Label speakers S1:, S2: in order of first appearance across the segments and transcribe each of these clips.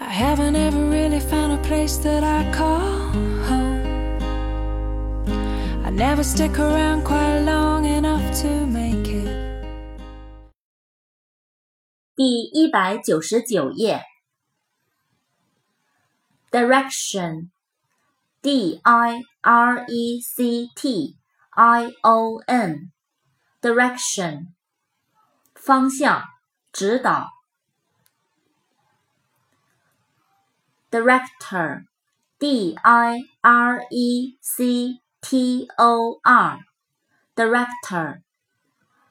S1: I haven't ever really found a place that I call home. I never stick around quite long enough to make it.
S2: 第一百九十九页。Direction, D I R E C T I O N, direction，方向，指导。 Director, D I R E C T O R, director，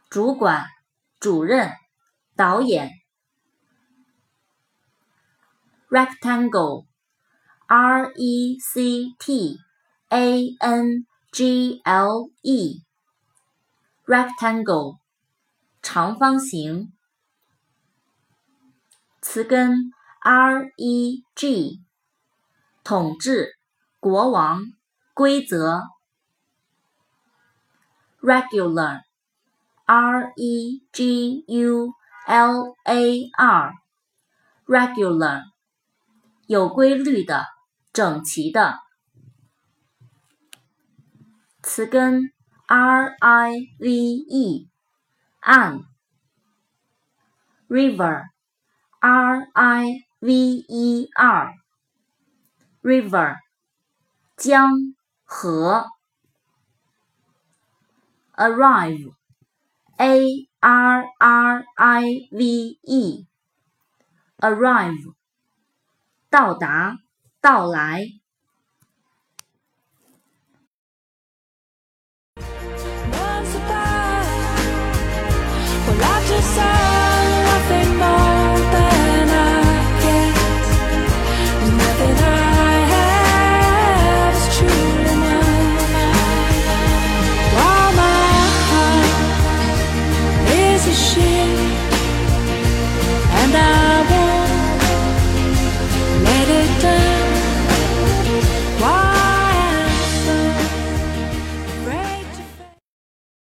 S2: 主管、主任、导演。Rectangle, R E C T A N G L E, rectangle，长方形。词根 R E G，统治国王规则，regular，R E G U L A R，regular，有规律的，整齐的。词根 R I V E，岸，river，R I。ve r river 江河 arrive arrive arrive 到达到来是？